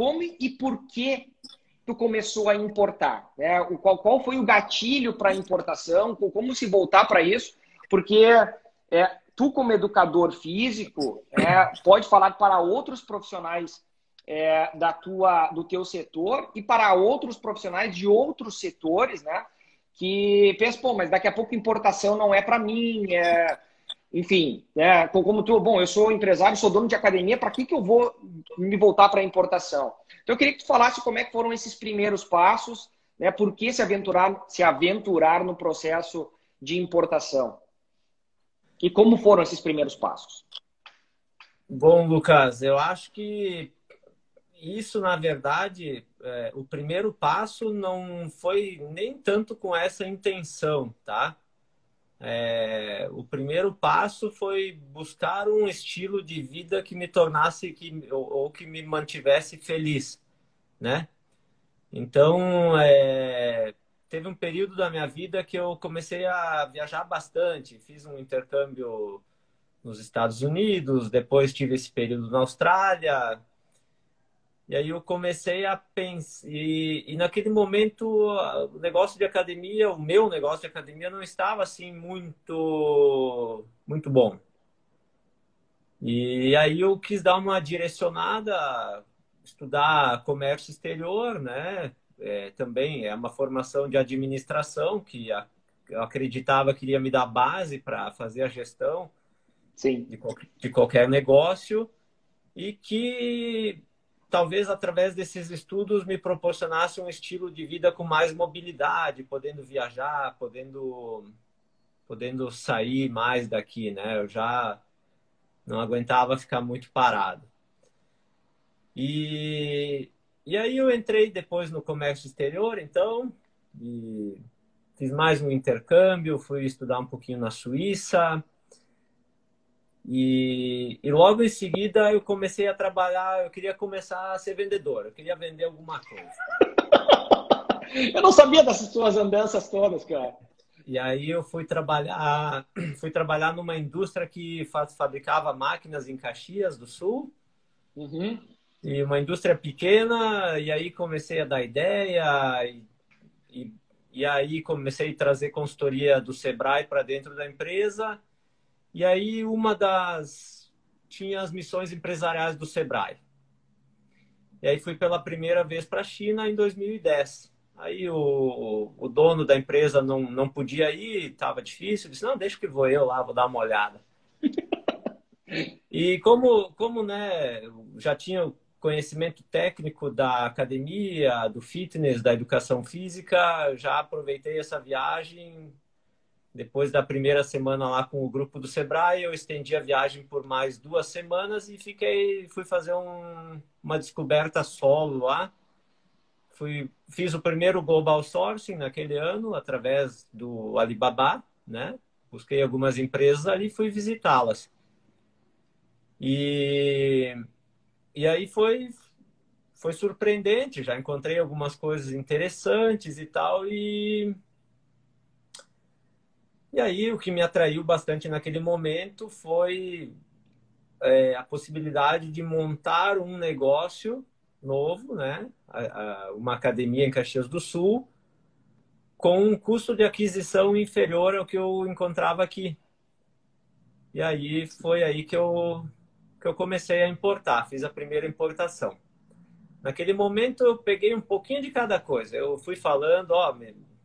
como e por que tu começou a importar? Né? Qual, qual foi o gatilho para a importação? Como se voltar para isso? Porque é, tu, como educador físico, é, pode falar para outros profissionais é, da tua, do teu setor e para outros profissionais de outros setores, né? Que pensam, pô, mas daqui a pouco importação não é para mim, é, enfim, né? Como tu, bom, eu sou empresário, sou dono de academia, para que, que eu vou me voltar para a importação? Então, eu queria que tu falasse como é que foram esses primeiros passos, né? Por que se aventurar, se aventurar no processo de importação? E como foram esses primeiros passos? Bom, Lucas, eu acho que isso, na verdade, é, o primeiro passo não foi nem tanto com essa intenção, tá? É, o primeiro passo foi buscar um estilo de vida que me tornasse que, ou, ou que me mantivesse feliz, né? Então, é, teve um período da minha vida que eu comecei a viajar bastante. Fiz um intercâmbio nos Estados Unidos, depois tive esse período na Austrália, e aí eu comecei a pensar. E, e, naquele momento, o negócio de academia, o meu negócio de academia, não estava assim muito, muito bom. E aí eu quis dar uma direcionada, estudar comércio exterior, né? É, também é uma formação de administração que eu acreditava que iria me dar base para fazer a gestão Sim. De, de qualquer negócio e que talvez através desses estudos me proporcionasse um estilo de vida com mais mobilidade, podendo viajar, podendo podendo sair mais daqui, né? Eu já não aguentava ficar muito parado. E, e aí eu entrei depois no comércio exterior, então, e fiz mais um intercâmbio, fui estudar um pouquinho na Suíça, e, e, logo em seguida eu comecei a trabalhar, eu queria começar a ser vendedor, eu queria vender alguma coisa. eu não sabia dessas suas andanças todas, cara. E aí eu fui trabalhar, fui trabalhar numa indústria que fabricava máquinas em Caxias do Sul. Uhum. E uma indústria pequena, e aí comecei a dar ideia, e, e, e aí comecei a trazer consultoria do Sebrae para dentro da empresa. E aí uma das tinha as missões empresariais do Sebrae. E aí fui pela primeira vez para a China em 2010. Aí o, o dono da empresa não, não podia ir, estava difícil, disse, não, deixa que vou eu lá, vou dar uma olhada. e como, como né, já tinha o conhecimento técnico da academia, do fitness, da educação física, já aproveitei essa viagem depois da primeira semana lá com o grupo do Sebrae, eu estendi a viagem por mais duas semanas e fiquei, fui fazer um, uma descoberta solo lá. Fui, fiz o primeiro global sourcing naquele ano através do Alibaba, né? Busquei algumas empresas ali e fui visitá-las. E, e aí foi foi surpreendente, já encontrei algumas coisas interessantes e tal e e aí o que me atraiu bastante naquele momento foi é, a possibilidade de montar um negócio novo, né? uma academia em Caxias do Sul, com um custo de aquisição inferior ao que eu encontrava aqui. E aí foi aí que eu, que eu comecei a importar, fiz a primeira importação. Naquele momento eu peguei um pouquinho de cada coisa. Eu fui falando, ó,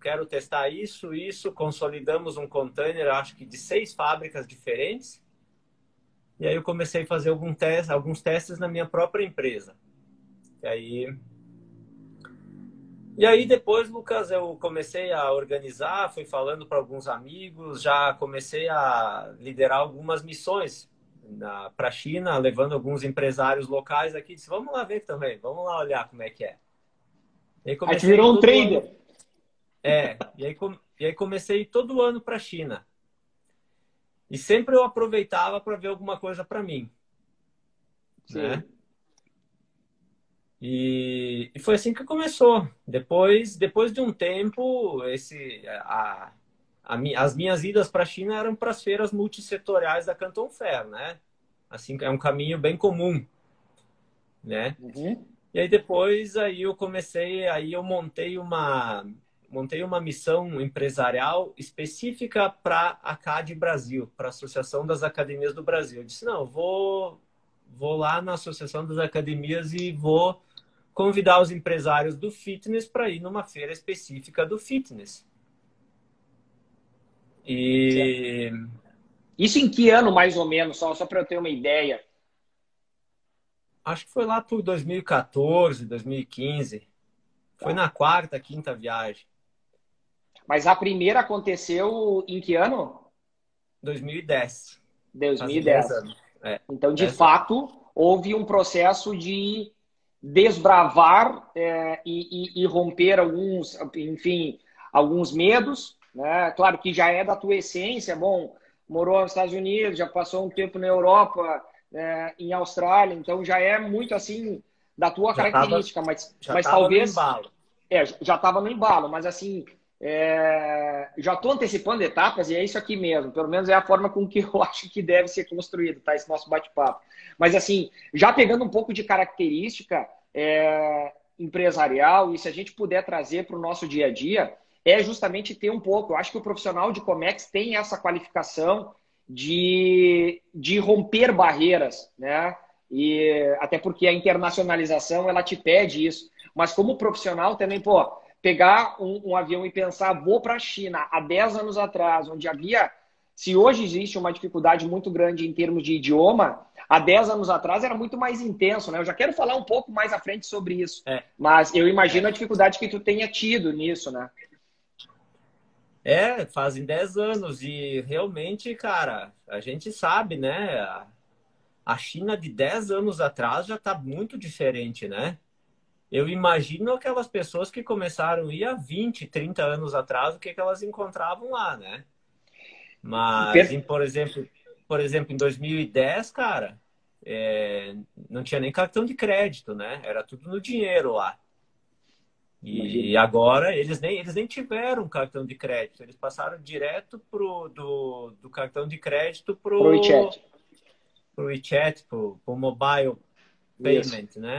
quero testar isso, isso. Consolidamos um container, acho que de seis fábricas diferentes. E aí eu comecei a fazer algum teste, alguns testes na minha própria empresa. E aí, e aí depois, Lucas, eu comecei a organizar, fui falando para alguns amigos, já comecei a liderar algumas missões para a China, levando alguns empresários locais aqui. Disse, vamos lá ver também, vamos lá olhar como é que é. E aí, aí virou um trader. É, e aí, e aí comecei todo ano para a China. E sempre eu aproveitava para ver alguma coisa para mim. Sim. Né? E, e, foi assim que começou. Depois, depois de um tempo, esse, a, a, as minhas idas para a China eram para as feiras multissetoriais da Canton Fair, né? Assim, é um caminho bem comum, né? Uhum. E aí depois aí eu comecei, aí eu montei uma montei uma missão empresarial específica para a CAD Brasil, para a Associação das Academias do Brasil. Eu disse, não, vou vou lá na Associação das Academias e vou convidar os empresários do fitness para ir numa feira específica do fitness. E isso em que ano mais ou menos, só, só para eu ter uma ideia? Acho que foi lá por 2014, 2015. Tá. Foi na quarta, quinta viagem. Mas a primeira aconteceu em que ano? 2010. 2010. É. Então, de fato, houve um processo de desbravar é, e, e, e, romper alguns, enfim, alguns medos. Né? Claro que já é da tua essência, bom, morou nos Estados Unidos, já passou um tempo na Europa, é, em Austrália, então já é muito assim da tua já característica, tava, mas, mas talvez. É, já estava no embalo, mas assim, é, já estou antecipando etapas e é isso aqui mesmo. Pelo menos é a forma com que eu acho que deve ser construído, tá? Esse nosso bate-papo. Mas assim, já pegando um pouco de característica é, empresarial e se a gente puder trazer para o nosso dia a dia, é justamente ter um pouco. Eu acho que o profissional de Comex tem essa qualificação de, de romper barreiras, né? E até porque a internacionalização ela te pede isso. Mas como profissional também, pô, pegar um, um avião e pensar, vou para a China há 10 anos atrás, onde havia. Se hoje existe uma dificuldade muito grande em termos de idioma, há 10 anos atrás era muito mais intenso, né? Eu já quero falar um pouco mais à frente sobre isso. É. Mas eu imagino a dificuldade que tu tenha tido nisso, né? É, fazem 10 anos e realmente, cara, a gente sabe, né? A China de 10 anos atrás já está muito diferente, né? Eu imagino aquelas pessoas que começaram a ir há 20, 30 anos atrás, o que, que elas encontravam lá, né? Mas, em, por exemplo, por exemplo, em 2010, cara, é, não tinha nem cartão de crédito, né? Era tudo no dinheiro lá. E agora eles nem, eles nem tiveram cartão de crédito, eles passaram direto pro, do, do cartão de crédito para o WeChat, o pro, pro mobile payment, Isso. né?